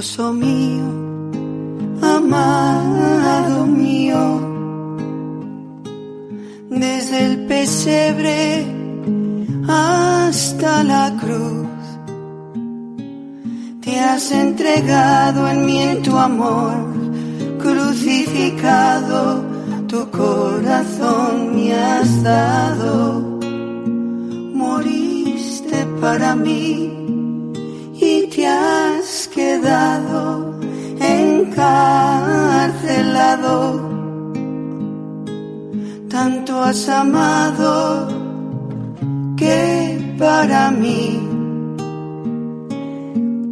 mío, amado mío, desde el pesebre hasta la cruz. Te has entregado en mí en tu amor, crucificado, tu corazón me has dado. Moriste para mí encarcelado. Tanto has amado que para mí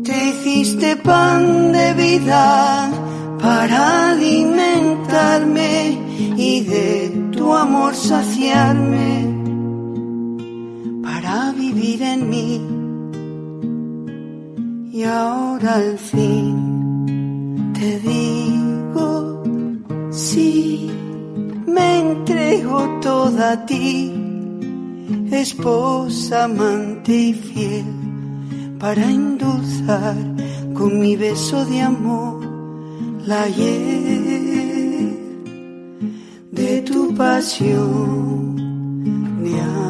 te hiciste pan de vida para alimentarme y de tu amor saciarme para vivir en mí y ahora al fin te digo, sí, me entrego toda a ti, esposa, amante y fiel, para endulzar con mi beso de amor la hiel de tu pasión de amor.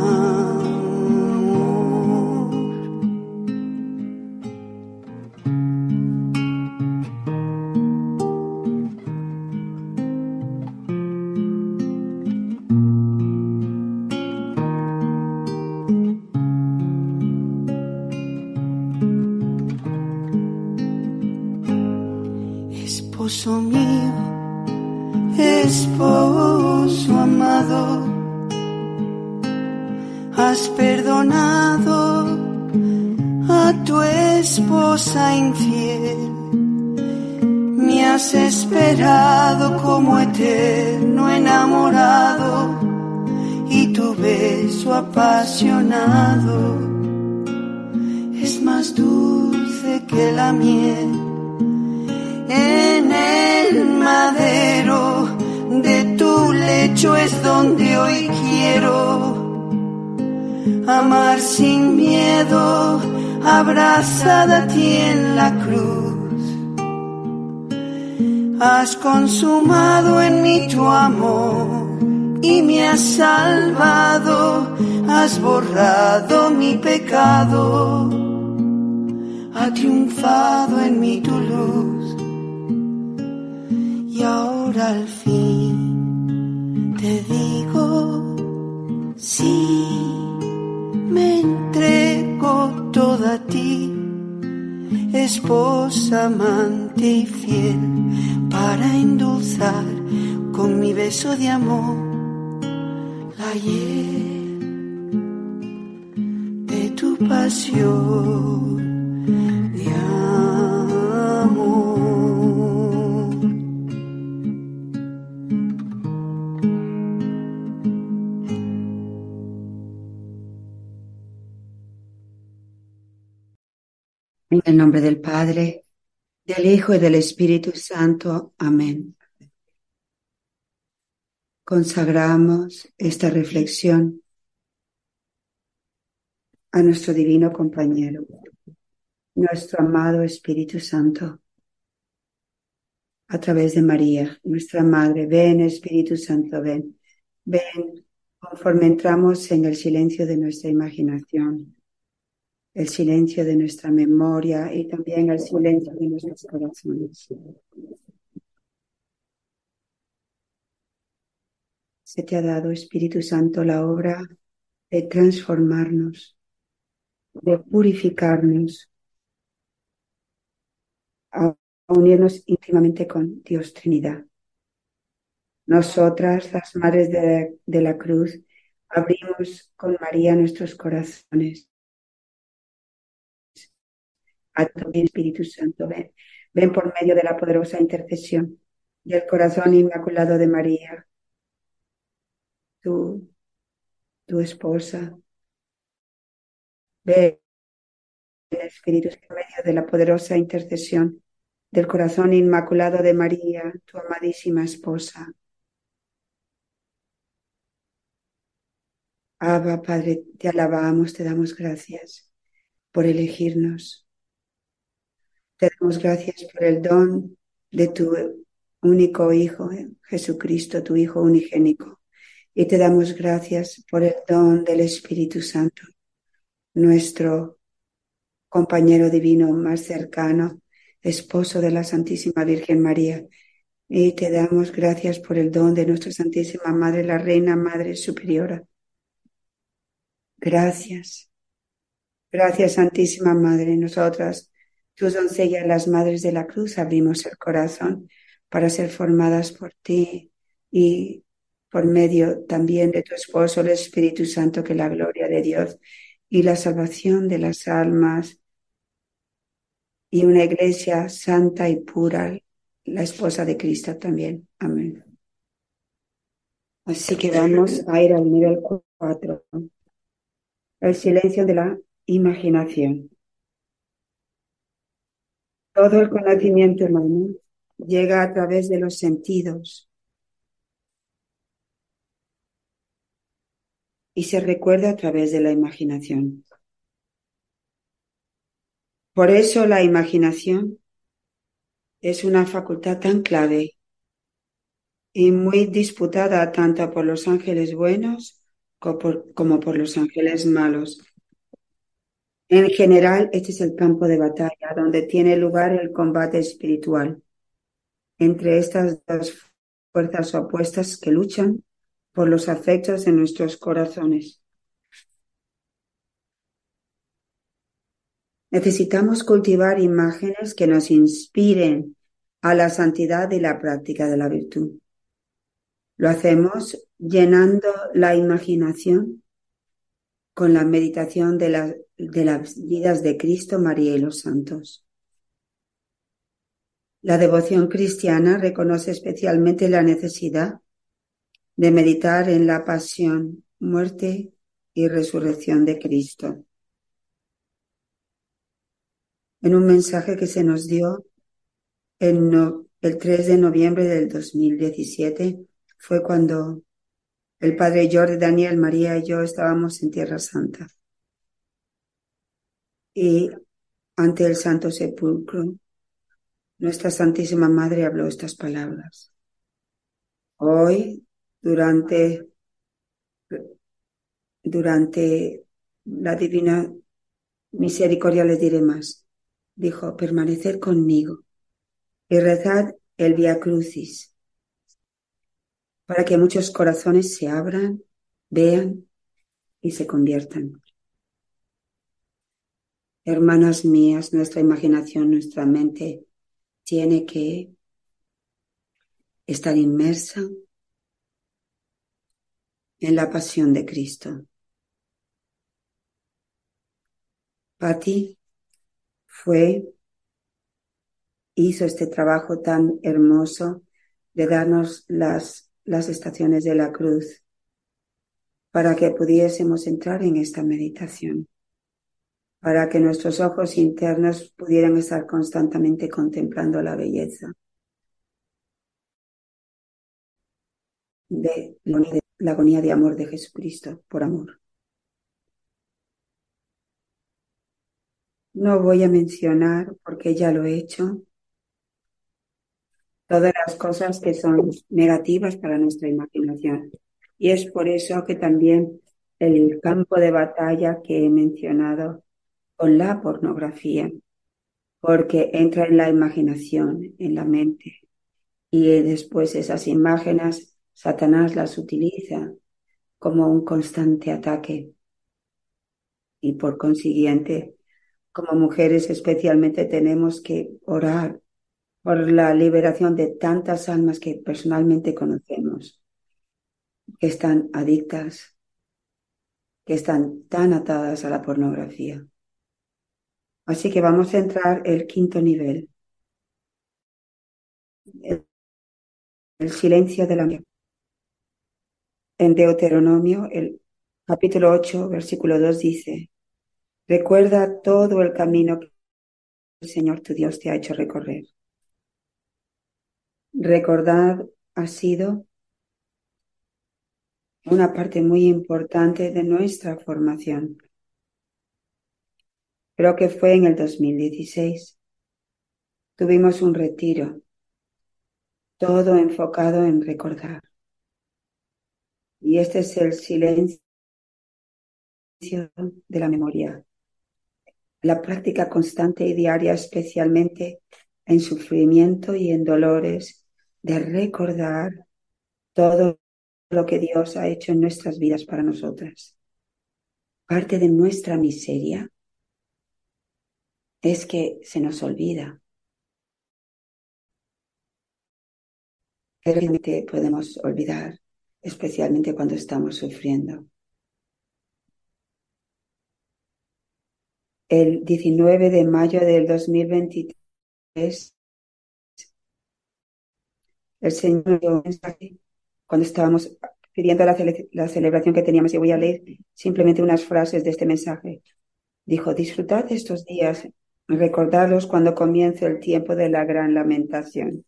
Te digo, sí, me entrego toda a ti, esposa, amante y fiel, para endulzar con mi beso de amor la hiel de tu pasión En el nombre del Padre, del Hijo y del Espíritu Santo. Amén. Consagramos esta reflexión a nuestro divino compañero, nuestro amado Espíritu Santo, a través de María, nuestra Madre. Ven, Espíritu Santo, ven. Ven conforme entramos en el silencio de nuestra imaginación el silencio de nuestra memoria y también el silencio de nuestros corazones. Se te ha dado, Espíritu Santo, la obra de transformarnos, de purificarnos, a unirnos íntimamente con Dios Trinidad. Nosotras, las Madres de, de la Cruz, abrimos con María nuestros corazones Espíritu Santo, ven, ven por medio de la poderosa intercesión del corazón inmaculado de María, tu, tu esposa. Ven, Espíritu, por medio de la poderosa intercesión del corazón inmaculado de María, tu amadísima esposa. Abba, Padre, te alabamos, te damos gracias por elegirnos Te damos gracias por el don de tu único Hijo, Jesucristo, tu Hijo unigénico. Y te damos gracias por el don del Espíritu Santo, nuestro compañero divino más cercano, esposo de la Santísima Virgen María. Y te damos gracias por el don de nuestra Santísima Madre, la Reina Madre Superiora. Gracias. Gracias, Santísima Madre. Nosotras, tus doncellas, las Madres de la Cruz, abrimos el corazón para ser formadas por ti y por medio también de tu esposo, el Espíritu Santo, que la gloria de Dios y la salvación de las almas y una iglesia santa y pura, la esposa de Cristo también. Amén. Así que vamos a ir al nivel 4, el silencio de la imaginación. Todo el conocimiento humano llega a través de los sentidos y se recuerda a través de la imaginación. Por eso la imaginación es una facultad tan clave y muy disputada tanto por los ángeles buenos como por, los ángeles malos. En general, este es el campo de batalla donde tiene lugar el combate espiritual entre estas dos fuerzas opuestas que luchan por los afectos de nuestros corazones. Necesitamos cultivar imágenes que nos inspiren a la santidad y la práctica de la virtud. Lo hacemos llenando la imaginación con la meditación de, de las vidas de Cristo, María y los santos. La devoción cristiana reconoce especialmente la necesidad de meditar en la pasión, muerte y resurrección de Cristo en un mensaje que se nos dio el, el 3 de noviembre del 2017. Fue cuando el padre Jordi, Daniel, María y yo estábamos en Tierra Santa. Y ante el Santo Sepulcro, nuestra Santísima Madre habló estas palabras. Hoy, durante, durante la divina misericordia les diré más dijo, permanecer conmigo y rezad el Via Crucis para que muchos corazones se abran, vean y se conviertan. Hermanas mías, nuestra imaginación, nuestra mente tiene que estar inmersa en la pasión de Cristo. Pati fue, hizo este trabajo tan hermoso de darnos las, las estaciones de la cruz para que pudiésemos entrar en esta meditación, para que nuestros ojos internos pudieran estar constantemente contemplando la belleza de la agonía de amor de Jesucristo por amor. No voy a mencionar, porque ya lo he hecho, todas las cosas que son negativas para nuestra imaginación. Y es por eso que también el campo de batalla que he mencionado con la pornografía, porque entra en la imaginación, en la mente, y después esas imágenes Satanás las utiliza como un constante ataque. Y por consiguiente, como mujeres especialmente tenemos que orar por la liberación de tantas almas que personalmente conocemos, que están adictas, que están tan atadas a la pornografía. Así que vamos a entrar el quinto nivel. El, silencio de la En Deuteronomio, el capítulo 8, versículo 2 dice, Recuerda todo el camino que el Señor tu Dios te ha hecho recorrer. Recordar ha sido una parte muy importante de nuestra formación. Creo que fue en el 2016 tuvimos un retiro, todo enfocado en recordar. Y este es el silencio de la memoria. La práctica constante y diaria, especialmente en sufrimiento y en dolores, de recordar todo lo que Dios ha hecho en nuestras vidas para nosotras. Parte de nuestra miseria es que se nos olvida. Realmente podemos olvidar, especialmente cuando estamos sufriendo. El 19 de mayo del 2023, el Señor dio un mensaje cuando estábamos pidiendo la, celebración que teníamos. Y voy a leer simplemente unas frases de este mensaje. Dijo, disfrutad estos días, recordadlos cuando comience el tiempo de la gran lamentación.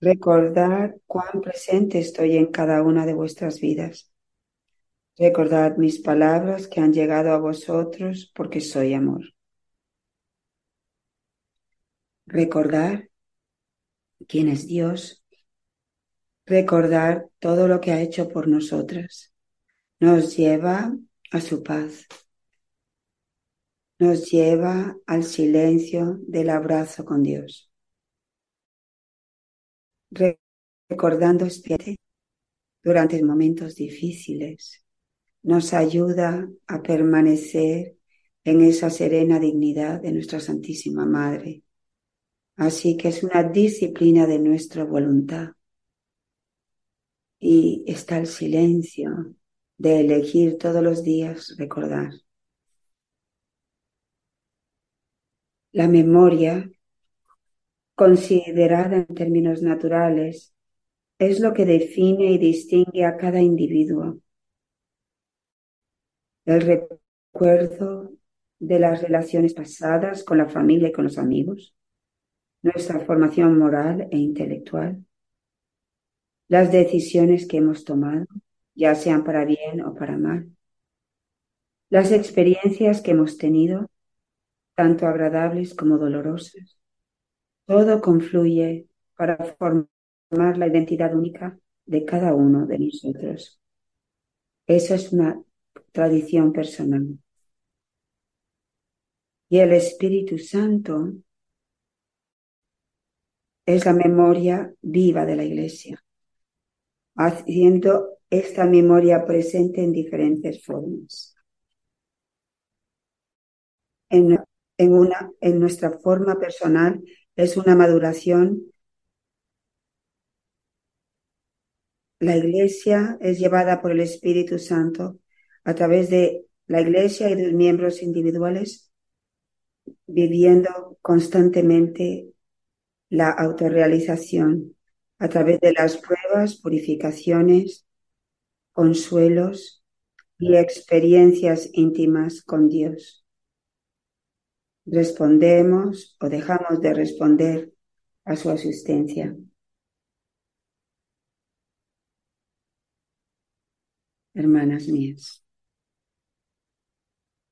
Recordad cuán presente estoy en cada una de vuestras vidas. Recordad mis palabras que han llegado a vosotros porque soy amor. Recordar quién es Dios. Recordar todo lo que ha hecho por nosotras. Nos lleva a su paz. Nos lleva al silencio del abrazo con Dios. Recordando este durante momentos difíciles nos ayuda a permanecer en esa serena dignidad de nuestra Santísima Madre. Así que es una disciplina de nuestra voluntad. Y está el silencio de elegir todos los días recordar. La memoria, considerada en términos naturales, es lo que define y distingue a cada individuo el recuerdo de las relaciones pasadas con la familia y con los amigos, nuestra formación moral e intelectual, las decisiones que hemos tomado, ya sean para bien o para mal, las experiencias que hemos tenido, tanto agradables como dolorosas. Todo confluye para formar la identidad única de cada uno de nosotros. Esa es una tradición personal. Y el Espíritu Santo es la memoria viva de la Iglesia, haciendo esta memoria presente en diferentes formas. En, en, una, en nuestra forma personal es una maduración. La Iglesia es llevada por el Espíritu Santo a través de la Iglesia y de los miembros individuales, viviendo constantemente la autorrealización a través de las pruebas, purificaciones, consuelos y experiencias íntimas con Dios. Respondemos o dejamos de responder a su asistencia. Hermanas mías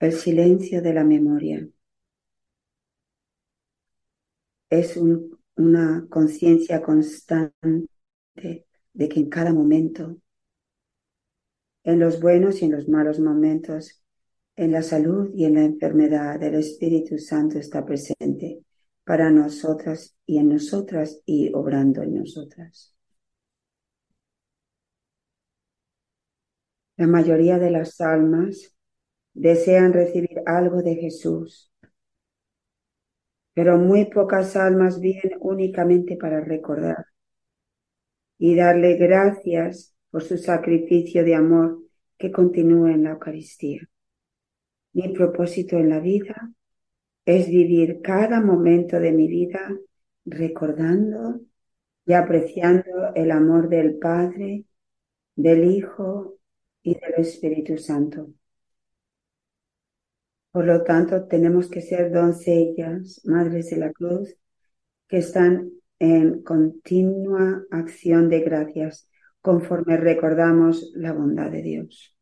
el silencio de la memoria. Es una conciencia constante de que en cada momento, en los buenos y en los malos momentos, en la salud y en la enfermedad, el Espíritu Santo está presente para nosotras y en nosotras y obrando en nosotras. La mayoría de las almas desean recibir algo de Jesús, pero muy pocas almas viven únicamente para recordar y darle gracias por su sacrificio de amor que continúa en la Eucaristía. Mi propósito en la vida es vivir cada momento de mi vida recordando y apreciando el amor del Padre, del Hijo y del Espíritu Santo. Por lo tanto, tenemos que ser doncellas, madres de la cruz, que están en continua acción de gracias conforme recordamos la bondad de Dios.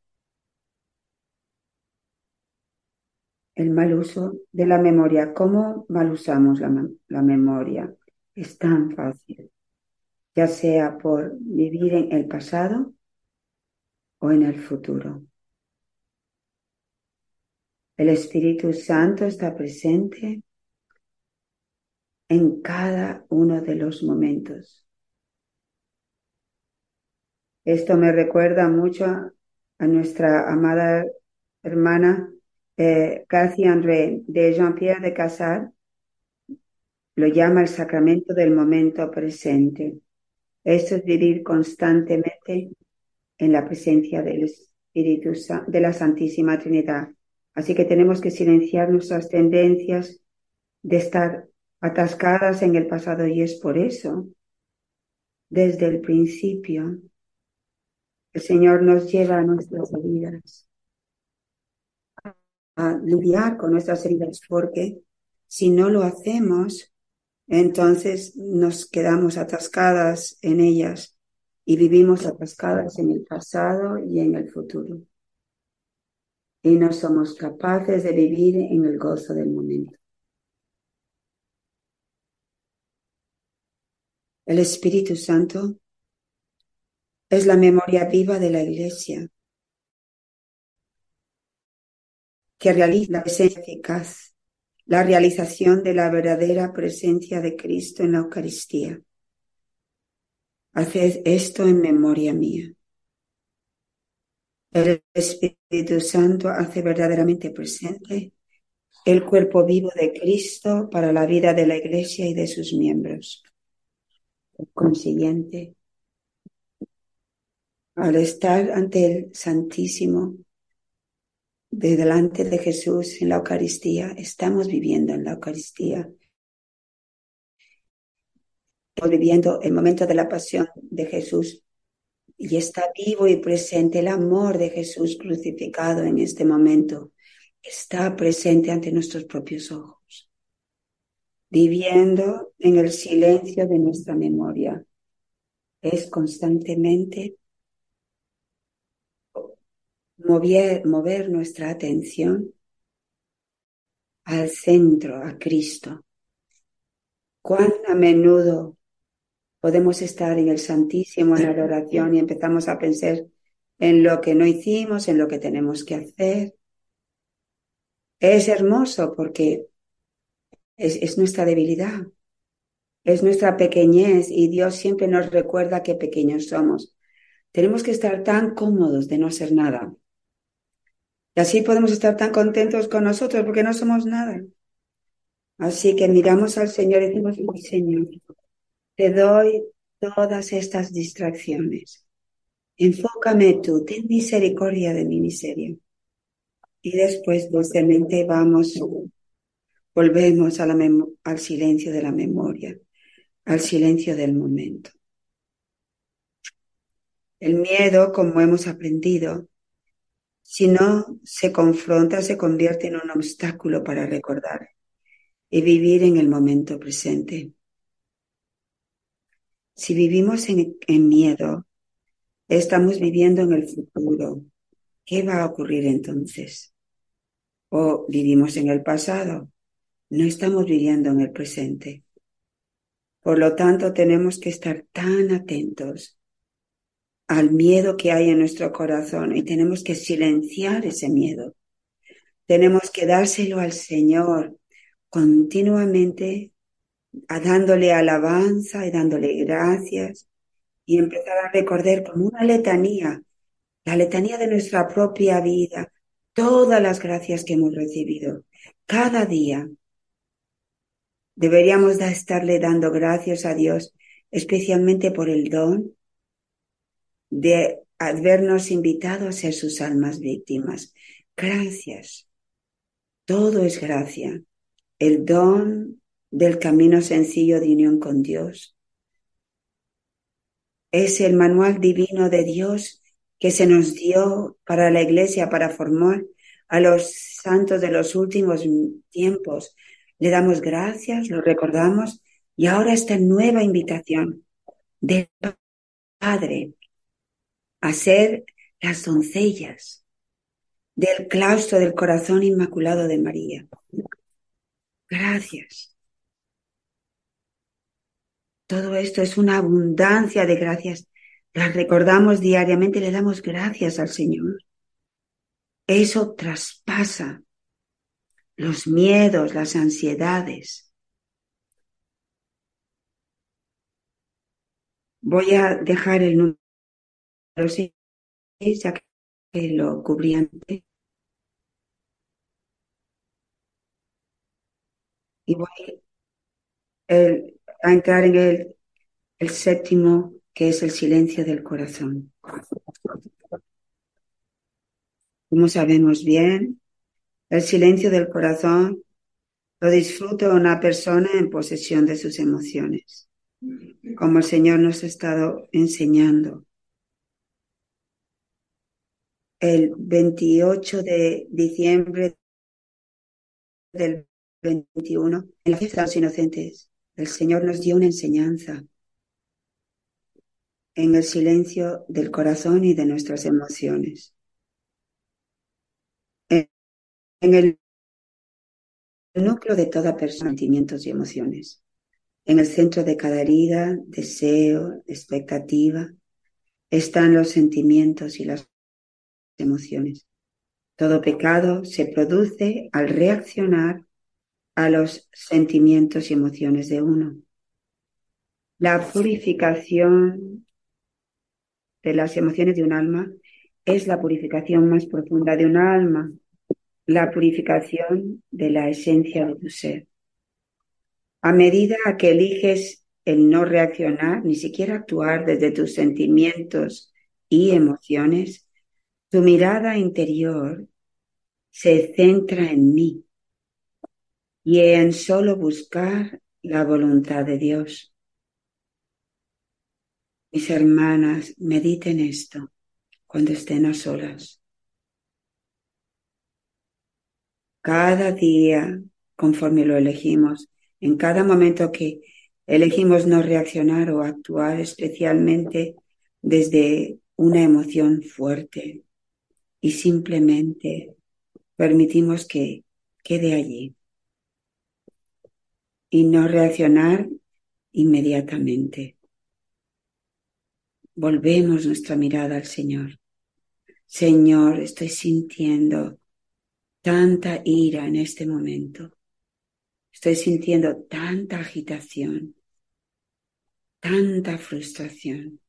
el mal uso de la memoria. ¿Cómo mal usamos la, la memoria? Es tan fácil, ya sea por vivir en el pasado o en el futuro. El Espíritu Santo está presente en cada uno de los momentos. Esto me recuerda mucho a nuestra amada hermana eh, Cathy André de Jean-Pierre de Casar. Lo llama el sacramento del momento presente. Esto es vivir constantemente en la presencia del Espíritu de la Santísima Trinidad. Así que tenemos que silenciar nuestras tendencias de estar atascadas en el pasado y es por eso, desde el principio, el Señor nos lleva a nuestras heridas, a lidiar con nuestras heridas, porque si no lo hacemos, entonces nos quedamos atascadas en ellas y vivimos atascadas en el pasado y en el futuro. Y no somos capaces de vivir en el gozo del momento. El Espíritu Santo es la memoria viva de la Iglesia que realiza la presencia eficaz, la realización de la verdadera presencia de Cristo en la Eucaristía. Haced esto en memoria mía. El Espíritu Santo hace verdaderamente presente el cuerpo vivo de Cristo para la vida de la Iglesia y de sus miembros. Por consiguiente, al estar ante el Santísimo, de delante de Jesús en la Eucaristía, estamos viviendo en la Eucaristía. Estamos viviendo el momento de la pasión de Jesús y está vivo y presente el amor de Jesús crucificado en este momento. Está presente ante nuestros propios ojos, viviendo en el silencio de nuestra memoria. Es constantemente mover, nuestra atención al centro, a Cristo. Cuán a menudo podemos estar en el Santísimo en la adoración y empezamos a pensar en lo que no hicimos, en lo que tenemos que hacer. Es hermoso porque es, es nuestra debilidad, es nuestra pequeñez y Dios siempre nos recuerda qué pequeños somos. Tenemos que estar tan cómodos de no ser nada y así podemos estar tan contentos con nosotros porque no somos nada. Así que miramos al Señor y decimos, Señor, te doy todas estas distracciones. Enfócame tú, ten misericordia de mi miseria. Y después dulcemente vamos, volvemos a la al silencio de la memoria, al silencio del momento. El miedo, como hemos aprendido, si no se confronta, se convierte en un obstáculo para recordar y vivir en el momento presente. Si vivimos en, miedo, estamos viviendo en el futuro. ¿Qué va a ocurrir entonces? O vivimos en el pasado. No estamos viviendo en el presente. Por lo tanto, tenemos que estar tan atentos al miedo que hay en nuestro corazón y tenemos que silenciar ese miedo. Tenemos que dárselo al Señor continuamente, a dándole alabanza y dándole gracias y empezar a recordar como una letanía, la letanía de nuestra propia vida, todas las gracias que hemos recibido cada día. Deberíamos estarle dando gracias a Dios, especialmente por el don de habernos invitado a ser sus almas víctimas. Gracias. Todo es gracia. El don del camino sencillo de unión con Dios. Es el manual divino de Dios que se nos dio para la iglesia, para formar a los santos de los últimos tiempos. Le damos gracias, lo recordamos y ahora esta nueva invitación del Padre a ser las doncellas del claustro del corazón inmaculado de María. Gracias. Todo esto es una abundancia de gracias. Las recordamos diariamente, le damos gracias al Señor. Eso traspasa los miedos, las ansiedades. Voy a dejar el número 6, ya que lo cubrí antes. Y voy a entrar en el, el séptimo, que es el silencio del corazón. Como sabemos bien, el silencio del corazón lo disfruta una persona en posesión de sus emociones, como el Señor nos ha estado enseñando. El 28 de diciembre del 21, en la fiesta de los inocentes, el Señor nos dio una enseñanza en el silencio del corazón y de nuestras emociones. en el núcleo de toda persona, sentimientos y emociones. En el centro de cada herida, deseo, expectativa, están los sentimientos y las emociones. Todo pecado se produce al reaccionar a los sentimientos y emociones de uno. La purificación de las emociones de un alma es la purificación más profunda de un alma la purificación de la esencia de tu ser. A medida que eliges el no reaccionar, ni siquiera actuar desde tus sentimientos y emociones, tu mirada interior se centra en mí y en solo buscar la voluntad de Dios. Mis hermanas, mediten esto cuando estén a solas. cada día conforme lo elegimos, en cada momento que elegimos no reaccionar o actuar especialmente desde una emoción fuerte y simplemente permitimos que quede allí y no reaccionar inmediatamente. Volvemos nuestra mirada al Señor. Señor, estoy sintiendo tanta ira en este momento. Estoy sintiendo tanta agitación, tanta frustración.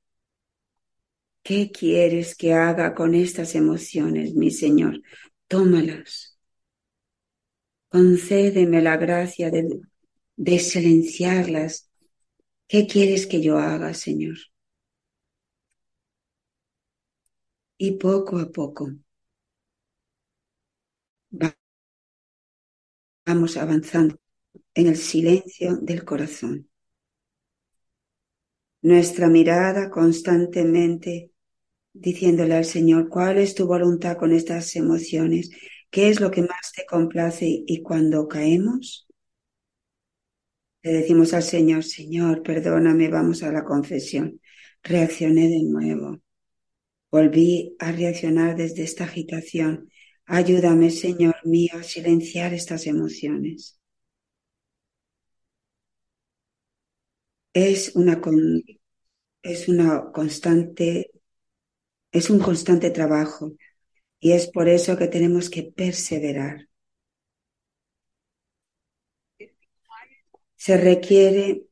¿Qué quieres que haga con estas emociones, mi Señor? Tómalas. Concédeme la gracia de, de silenciarlas. ¿Qué quieres que yo haga, Señor? Y poco a poco vamos avanzando en el silencio del corazón. Nuestra mirada constantemente diciéndole al Señor, ¿cuál es tu voluntad con estas emociones? ¿Qué es lo que más te complace? Y cuando caemos, le decimos al Señor, Señor, perdóname, vamos a la confesión. Reaccioné de nuevo. Volví a reaccionar desde esta agitación Ayúdame, Señor mío, a silenciar estas emociones. Es una, es una constante, es un constante trabajo y es por eso que tenemos que perseverar. Se requiere,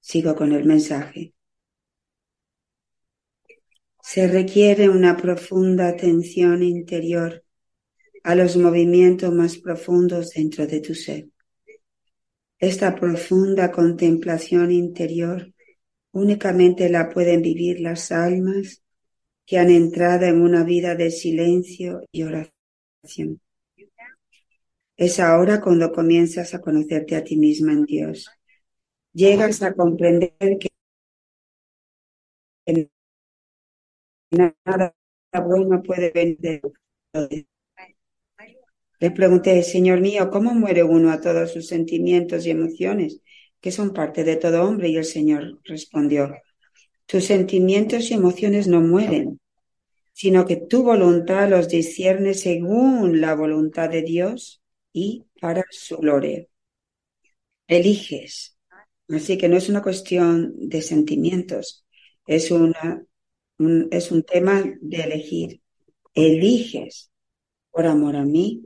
sigo con el mensaje, se requiere una profunda atención interior a los movimientos más profundos dentro de tu ser. Esta profunda contemplación interior únicamente la pueden vivir las almas que han entrado en una vida de silencio y oración. Es ahora cuando comienzas a conocerte a ti misma en Dios. Llegas a comprender que nada bueno puede venir le pregunté, Señor mío, ¿cómo muere uno a todos sus sentimientos y emociones, que son parte de todo hombre? Y el Señor respondió, tus sentimientos y emociones no mueren, sino que tu voluntad los discierne según la voluntad de Dios y para su gloria. Eliges. Así que no es una cuestión de sentimientos, es, una, un, es un tema de elegir. Eliges, por amor a mí,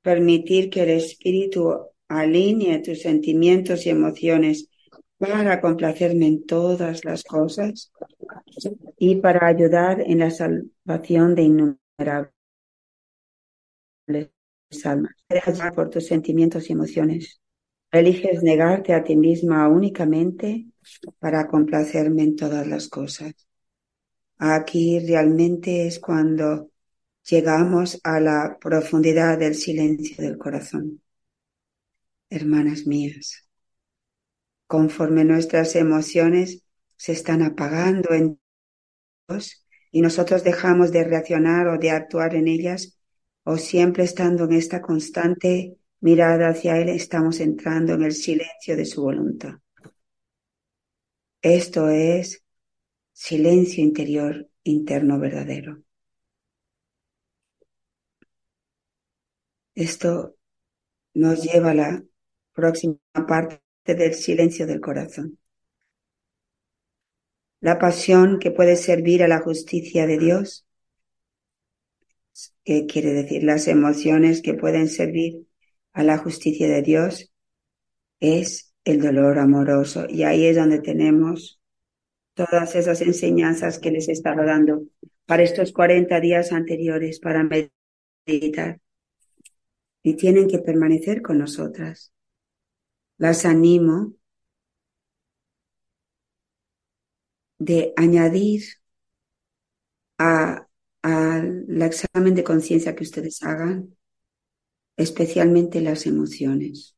permitir que el Espíritu alinee tus sentimientos y emociones para complacerme en todas las cosas y para ayudar en la salvación de innumerables almas. Por tus sentimientos y emociones. Eliges negarte a ti misma únicamente para complacerme en todas las cosas. Aquí realmente es cuando llegamos a la profundidad del silencio del corazón. Hermanas mías, conforme nuestras emociones se están apagando en Dios y nosotros dejamos de reaccionar o de actuar en ellas, o siempre estando en esta constante mirada hacia Él, estamos entrando en el silencio de su voluntad. Esto es silencio interior interno verdadero. Esto nos lleva a la próxima parte del silencio del corazón. La pasión que puede servir a la justicia de Dios, que quiere decir las emociones que pueden servir a la justicia de Dios, es el dolor amoroso. Y ahí es donde tenemos todas esas enseñanzas que les estaba dando para estos 40 días anteriores para meditar. Y tienen que permanecer con nosotras. Las animo de añadir al examen de conciencia que ustedes hagan, especialmente las emociones.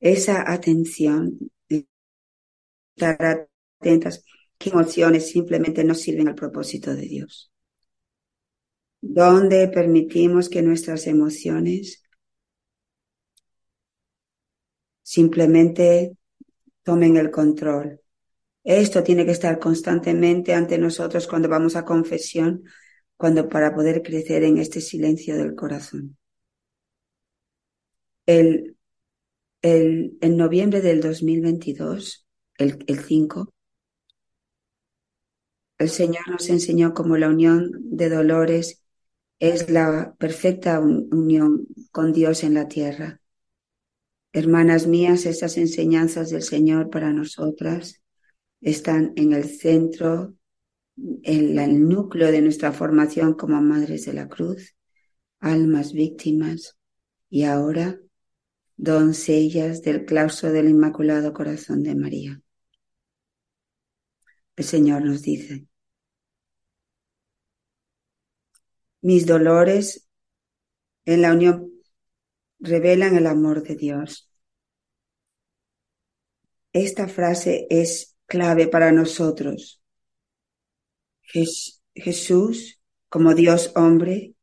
Esa atención, estar atentas, qué emociones simplemente no sirven al propósito de Dios. Donde permitimos que nuestras emociones simplemente tomen el control. Esto tiene que estar constantemente ante nosotros cuando vamos a confesión, cuando para poder crecer en este silencio del corazón. El, el, en noviembre del 2022, el, el 5, el Señor nos enseñó cómo la unión de dolores es la perfecta unión con Dios en la tierra. Hermanas mías, estas enseñanzas del Señor para nosotras están en el centro, en el núcleo de nuestra formación como Madres de la Cruz, almas víctimas y ahora doncellas del claustro del Inmaculado Corazón de María. El Señor nos dice, mis dolores en la unión revelan el amor de Dios. Esta frase es clave para nosotros. Jesús, como Dios hombre,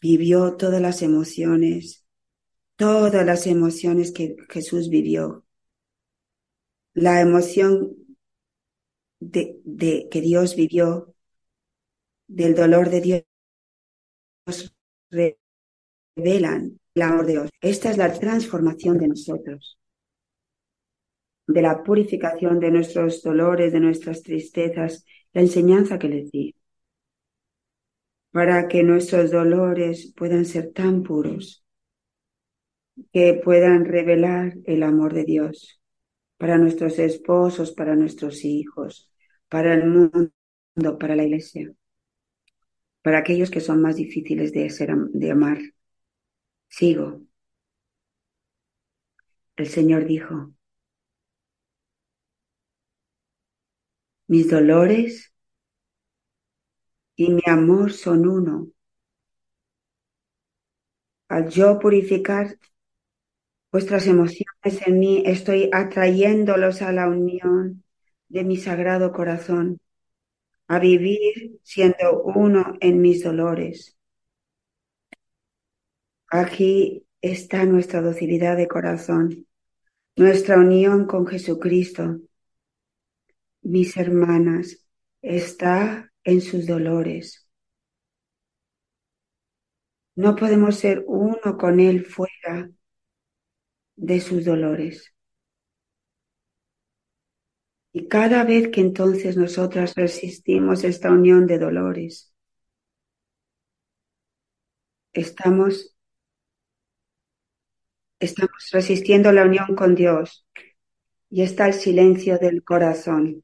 vivió todas las emociones, todas las emociones que Jesús vivió. La emoción de, que Dios vivió, del dolor de Dios, revelan el amor de Dios. Esta es la transformación de nosotros, de la purificación de nuestros dolores, de nuestras tristezas, la enseñanza que les di, para que nuestros dolores puedan ser tan puros, que puedan revelar el amor de Dios para nuestros esposos, para nuestros hijos, para el mundo, para la iglesia, para aquellos que son más difíciles de, ser, de amar Sigo. El Señor dijo, mis dolores y mi amor son uno. Al yo purificar vuestras emociones en mí, estoy atrayéndolos a la unión de mi sagrado corazón, a vivir siendo uno en mis dolores. Aquí está nuestra docilidad de corazón, nuestra unión con Jesucristo. Mis hermanas, está en sus dolores. No podemos ser uno con Él fuera de sus dolores. Y cada vez que entonces nosotras resistimos esta unión de dolores, estamos, estamos resistiendo la unión con Dios y está el silencio del corazón.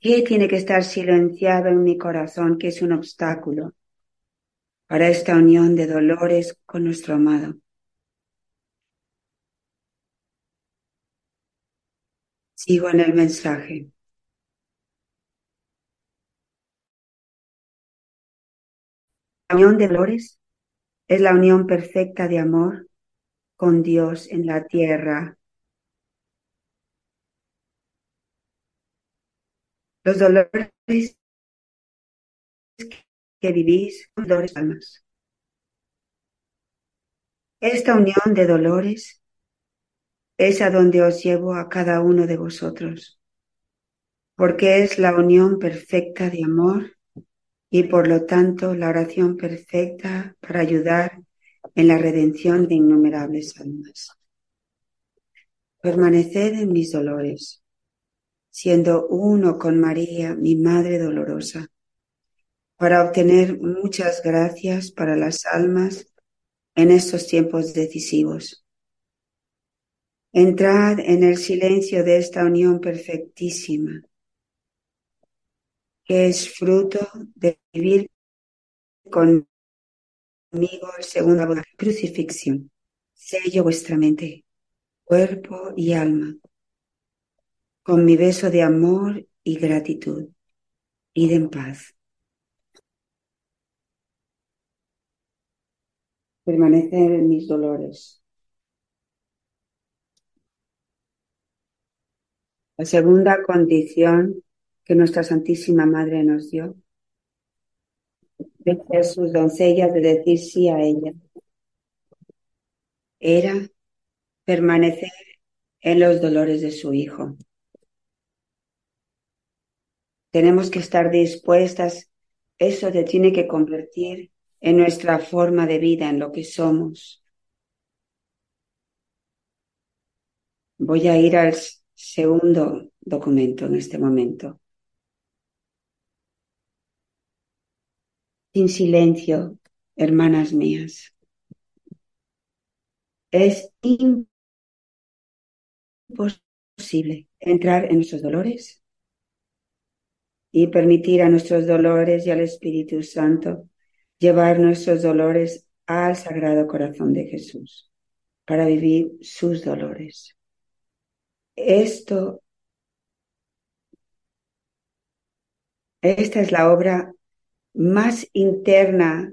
¿Qué tiene que estar silenciado en mi corazón que es un obstáculo para esta unión de dolores con nuestro amado? Sigo en el mensaje. La unión de dolores es la unión perfecta de amor con Dios en la tierra. Los dolores que vivís son dolores almas. Esta unión de dolores es a donde os llevo a cada uno de vosotros, porque es la unión perfecta de amor y por lo tanto la oración perfecta para ayudar en la redención de innumerables almas. Permaneced en mis dolores, siendo uno con María, mi Madre dolorosa, para obtener muchas gracias para las almas en estos tiempos decisivos. Entrad en el silencio de esta unión perfectísima, que es fruto de vivir con conmigo el segundo crucifixión. Sello vuestra mente, cuerpo y alma, con mi beso de amor y gratitud. Id en paz. Permanecer en mis dolores. La segunda condición que nuestra Santísima Madre nos dio de sus doncellas de decir sí a ella. Era permanecer en los dolores de su hijo. Tenemos que estar dispuestas, eso te tiene que convertir en nuestra forma de vida, en lo que somos. Voy a ir al segundo documento en este momento. sin silencio, hermanas mías. Es imposible entrar en nuestros dolores y permitir a nuestros dolores y al Espíritu Santo llevar nuestros dolores al Sagrado Corazón de Jesús para vivir sus dolores. Esto, esta es la obra más interna,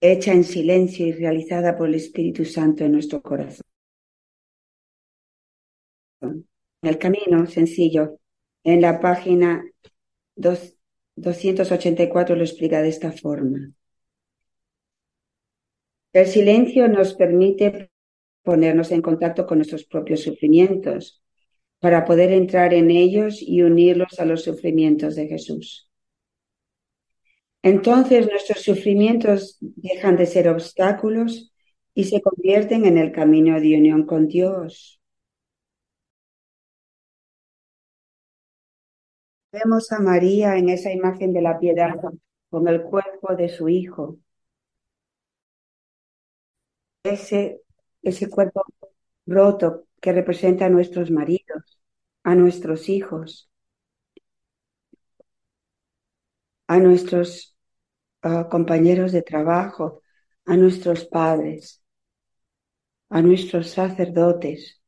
hecha en silencio y realizada por el Espíritu Santo en nuestro corazón. El camino sencillo, en la página 284 lo explica de esta forma. El silencio nos permite ponernos en contacto con nuestros propios sufrimientos para poder entrar en ellos y unirlos a los sufrimientos de Jesús. Entonces nuestros sufrimientos dejan de ser obstáculos y se convierten en el camino de unión con Dios. Vemos a María en esa imagen de la piedad con el cuerpo de su hijo. Ese, ese cuerpo roto que representa a nuestros maridos, a nuestros hijos, a nuestros a compañeros de trabajo, a nuestros padres, a nuestros sacerdotes,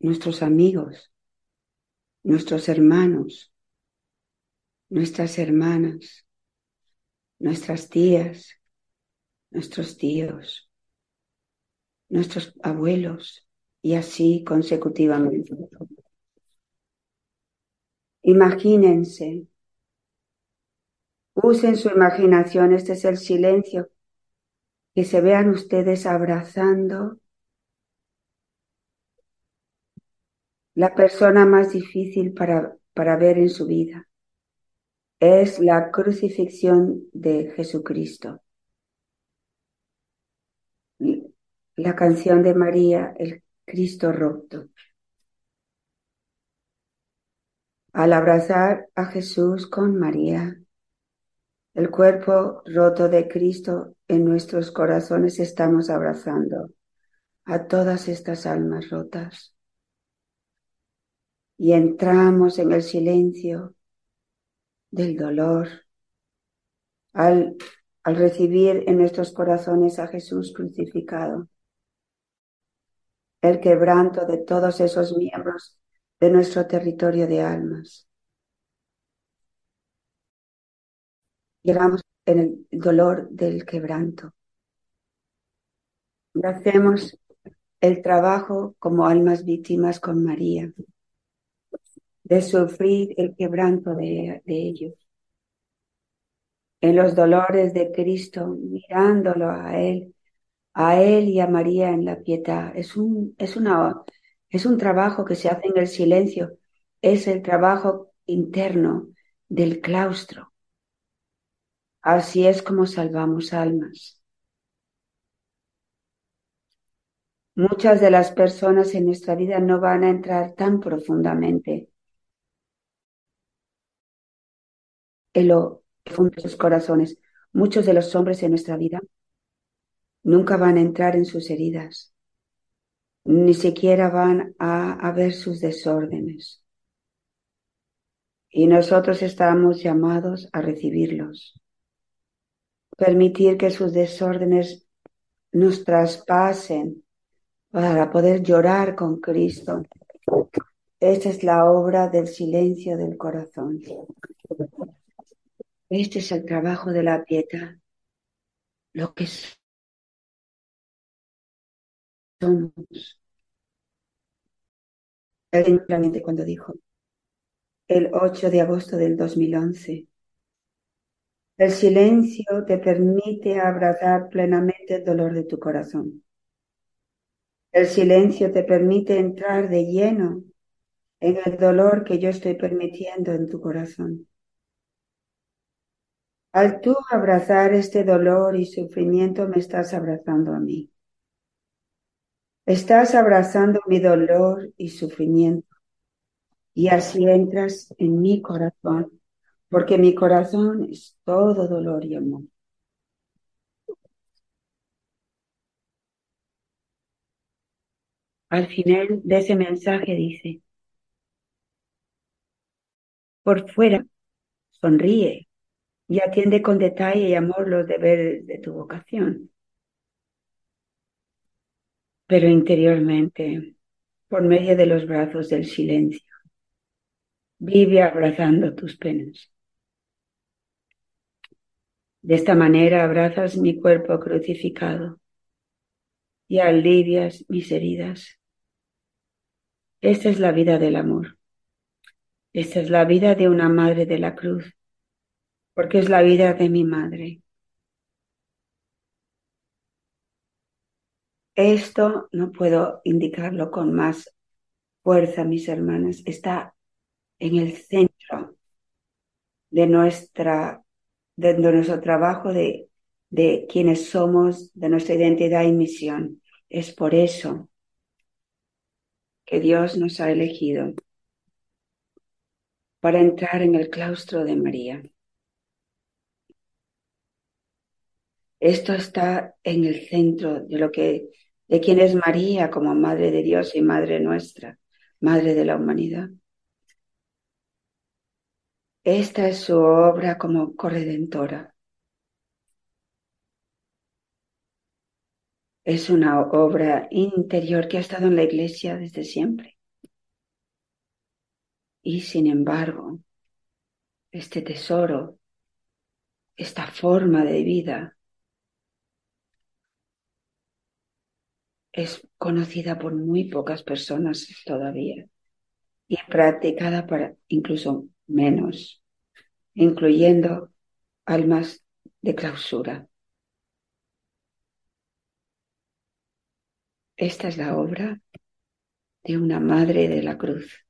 nuestros amigos, nuestros hermanos, nuestras hermanas, nuestras tías, nuestros tíos, nuestros abuelos y así consecutivamente. Imagínense Usen su imaginación, este es el silencio. Que se vean ustedes abrazando la persona más difícil para para ver en su vida es la crucifixión de Jesucristo. La canción de María, el Cristo roto. Al abrazar a Jesús con María, el cuerpo roto de Cristo en nuestros corazones estamos abrazando a todas estas almas rotas. Y entramos en el silencio del dolor al, recibir en nuestros corazones a Jesús crucificado. El quebranto de todos esos miembros de nuestro territorio de almas. Llegamos en el dolor del quebranto. Y hacemos el trabajo como almas víctimas con María, de sufrir el quebranto de, ellos. En los dolores de Cristo, mirándolo a Él, a Él y a María en la piedad. Es un, es una, es un trabajo que se hace en el silencio, es el trabajo interno del claustro. Así es como salvamos almas. Muchas de las personas en nuestra vida no van a entrar tan profundamente en lo de sus corazones. Muchos de los hombres en nuestra vida nunca van a entrar en sus heridas, ni siquiera van a, a ver sus desórdenes. Y nosotros estamos llamados a recibirlos, permitir que sus desórdenes nos traspasen para poder llorar con Cristo. Esta es la obra del silencio del corazón. Este es el trabajo de la piedad. Lo que somos. Él cuando dijo, el 8 de agosto del 2011, el silencio te permite abrazar plenamente el dolor de tu corazón. El silencio te permite entrar de lleno en el dolor que yo estoy permitiendo en tu corazón. Al tú abrazar este dolor y sufrimiento, me estás abrazando a mí. Estás abrazando mi dolor y sufrimiento. Y así entras en mi corazón, porque mi corazón es todo dolor y amor. Al final de ese mensaje dice, por fuera, sonríe y atiende con detalle y amor los deberes de tu vocación. Pero interiormente, por medio de los brazos del silencio, vive abrazando tus penas. De esta manera abrazas mi cuerpo crucificado y alivias mis heridas esta es la vida del amor. Esta es la vida de una madre de la cruz, porque es la vida de mi madre. Esto no puedo indicarlo con más fuerza, mis hermanas. Está en el centro de nuestra, de, nuestro trabajo, de, de quienes somos, de nuestra identidad y misión. Es por eso que Dios nos ha elegido para entrar en el claustro de María. Esto está en el centro de lo que de quién es María como madre de Dios y madre nuestra, madre de la humanidad. Esta es su obra como corredentora. es una obra interior que ha estado en la iglesia desde siempre. Y sin embargo, este tesoro, esta forma de vida, es conocida por muy pocas personas todavía y practicada para incluso menos, incluyendo almas de clausura. Esta es la obra de una madre de la cruz.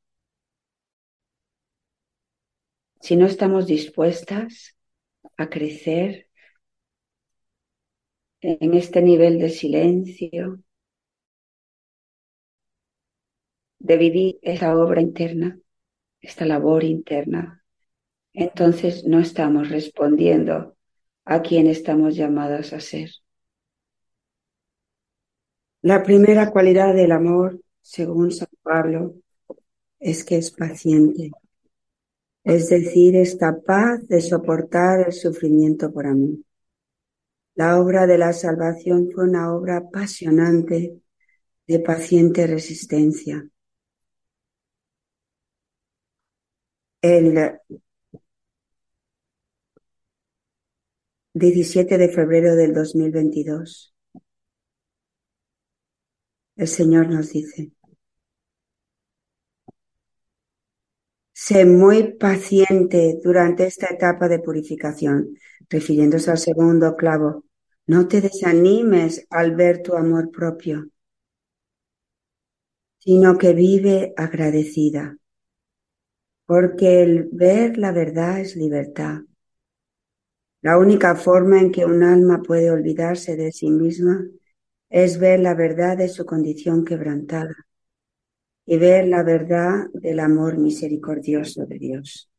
si no estamos dispuestas a crecer en este nivel de silencio, de vivir esa obra interna, esta labor interna, entonces no estamos respondiendo a quien estamos llamadas a ser. La primera cualidad del amor, según San Pablo, es que es paciente, es decir, es capaz de soportar el sufrimiento por mí. La obra de la salvación fue una obra apasionante de paciente resistencia. El 17 de febrero del 2022, el Señor nos dice, sé muy paciente durante esta etapa de purificación, refiriéndose al segundo clavo. No te desanimes al ver tu amor propio, sino que vive agradecida porque el ver la verdad es libertad. La única forma en que un alma puede olvidarse de sí misma es ver la verdad de su condición quebrantada y ver la verdad del amor misericordioso de Dios.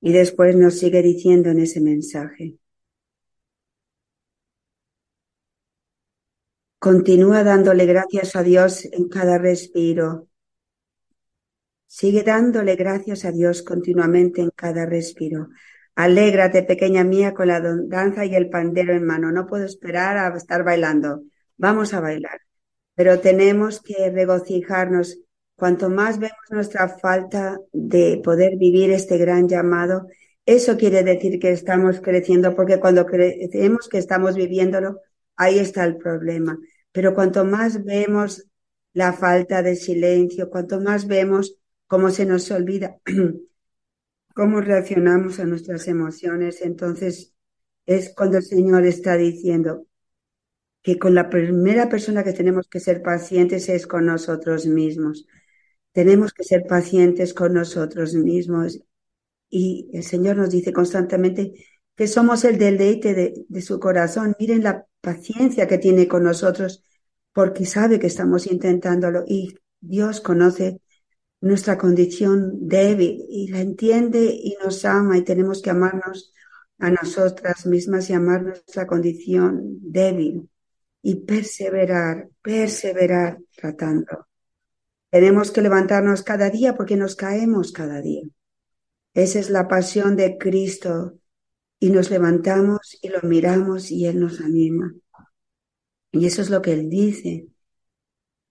Y después nos sigue diciendo en ese mensaje, continúa dándole gracias a Dios en cada respiro Sigue dándole gracias a Dios continuamente en cada respiro. Alégrate, pequeña mía, con la danza y el pandero en mano. No puedo esperar a estar bailando. Vamos a bailar. Pero tenemos que regocijarnos. Cuanto más vemos nuestra falta de poder vivir este gran llamado, eso quiere decir que estamos creciendo, porque cuando creemos que estamos viviéndolo, ahí está el problema. Pero cuanto más vemos la falta de silencio, cuanto más vemos cómo se nos olvida cómo reaccionamos a nuestras emociones. Entonces es cuando el Señor está diciendo que con la primera persona que tenemos que ser pacientes es con nosotros mismos. Tenemos que ser pacientes con nosotros mismos. Y el Señor nos dice constantemente que somos el deleite de, de su corazón. Miren la paciencia que tiene con nosotros porque sabe que estamos intentándolo y Dios conoce nuestra condición débil y la entiende y nos ama y tenemos que amarnos a nosotras mismas y amar nuestra condición débil y perseverar, perseverar tratando. Tenemos que levantarnos cada día porque nos caemos cada día. Esa es la pasión de Cristo y nos levantamos y lo miramos y Él nos anima. Y eso es lo que Él dice.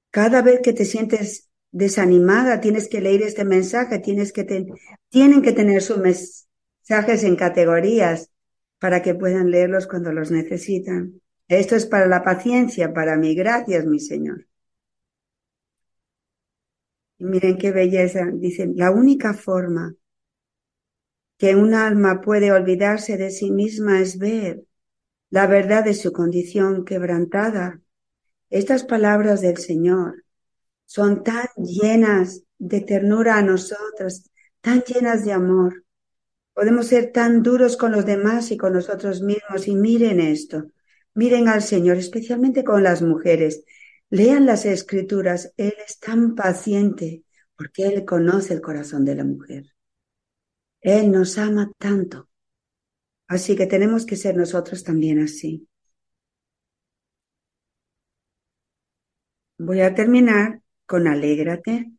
Cada vez que te sientes desanimada, tienes que leer este mensaje, tienes que tienen que tener sus mensajes en categorías para que puedan leerlos cuando los necesitan. Esto es para la paciencia, para mí. Gracias, mi Señor. Y miren qué belleza. Dicen, la única forma que un alma puede olvidarse de sí misma es ver la verdad de su condición quebrantada. Estas palabras del Señor son tan llenas de ternura a nosotros, tan llenas de amor. Podemos ser tan duros con los demás y con nosotros mismos. Y miren esto, miren al Señor, especialmente con las mujeres. Lean las escrituras. Él es tan paciente porque Él conoce el corazón de la mujer. Él nos ama tanto. Así que tenemos que ser nosotros también así. Voy a terminar con Alégrate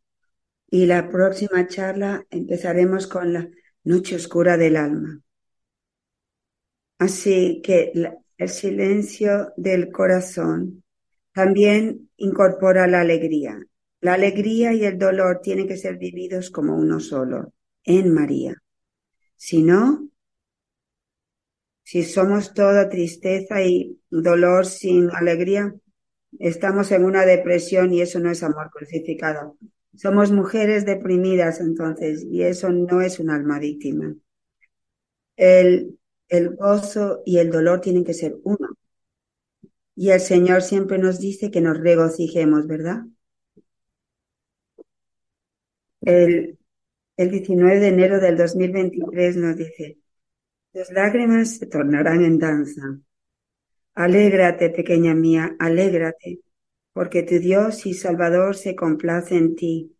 y la próxima charla empezaremos con la noche oscura del alma. Así que el silencio del corazón también incorpora la alegría. La alegría y el dolor tienen que ser vividos como uno solo, en María. Si no, si somos toda tristeza y dolor sin alegría, Estamos en una depresión y eso no es amor crucificado. Somos mujeres deprimidas entonces y eso no es un alma víctima. El, el gozo y el dolor tienen que ser uno. Y el Señor siempre nos dice que nos regocijemos, ¿verdad? El, el 19 de enero del 2023 nos dice, tus lágrimas se tornarán en danza. Alégrate, pequeña mía, alégrate, porque tu Dios y Salvador se complace en ti,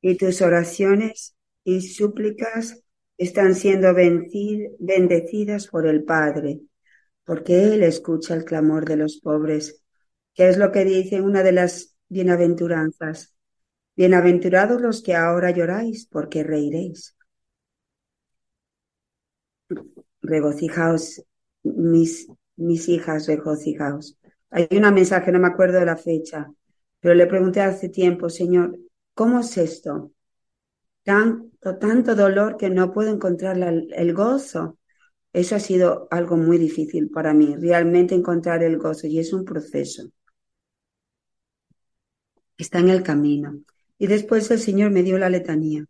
y tus oraciones y súplicas están siendo bendecidas por el Padre, porque Él escucha el clamor de los pobres, que es lo que dice una de las bienaventuranzas. Bienaventurados los que ahora lloráis, porque reiréis. Regocijaos, mis, mis hijas, regocijaos. Hay una mensaje, no me acuerdo de la fecha, pero le pregunté hace tiempo, Señor, ¿cómo es esto? Tanto, tanto dolor que no puedo encontrar el gozo. Eso ha sido algo muy difícil para mí, realmente encontrar el gozo, y es un proceso. Está en el camino. Y después el Señor me dio la letanía,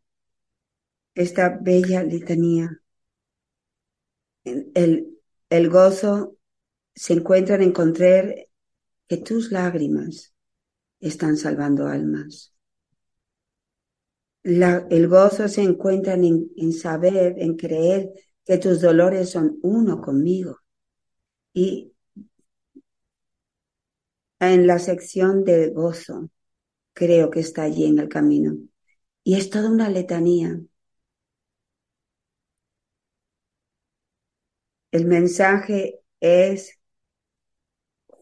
esta bella letanía. El, el gozo se encuentra en encontrar que tus lágrimas están salvando almas. el gozo se encuentra en, saber, en creer que tus dolores son uno conmigo. Y en la sección de gozo creo que está allí en el camino. Y es toda una letanía. El mensaje es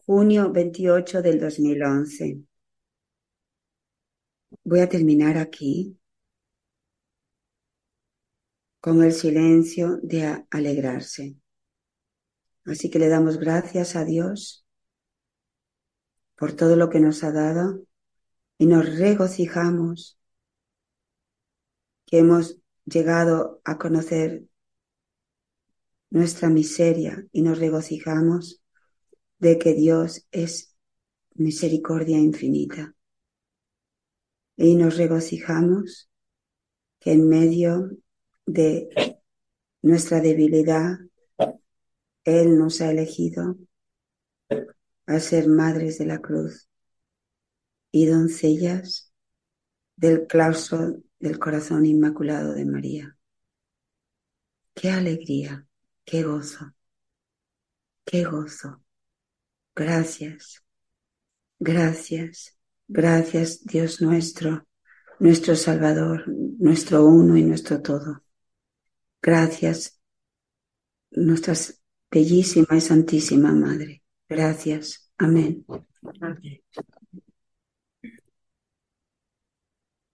junio 28 del 2011. Voy a terminar aquí con el silencio de alegrarse. Así que le damos gracias a Dios por todo lo que nos ha dado y nos regocijamos que hemos llegado a conocer nuestra miseria y nos regocijamos de que Dios es misericordia infinita. Y nos regocijamos que en medio de nuestra debilidad, Él nos ha elegido a ser madres de la cruz y doncellas del claustro del corazón inmaculado de María. Qué alegría, qué gozo, qué gozo. Gracias, gracias, gracias Dios nuestro, nuestro Salvador, nuestro uno y nuestro todo. Gracias, nuestra bellísima y santísima Madre. Gracias. Amén.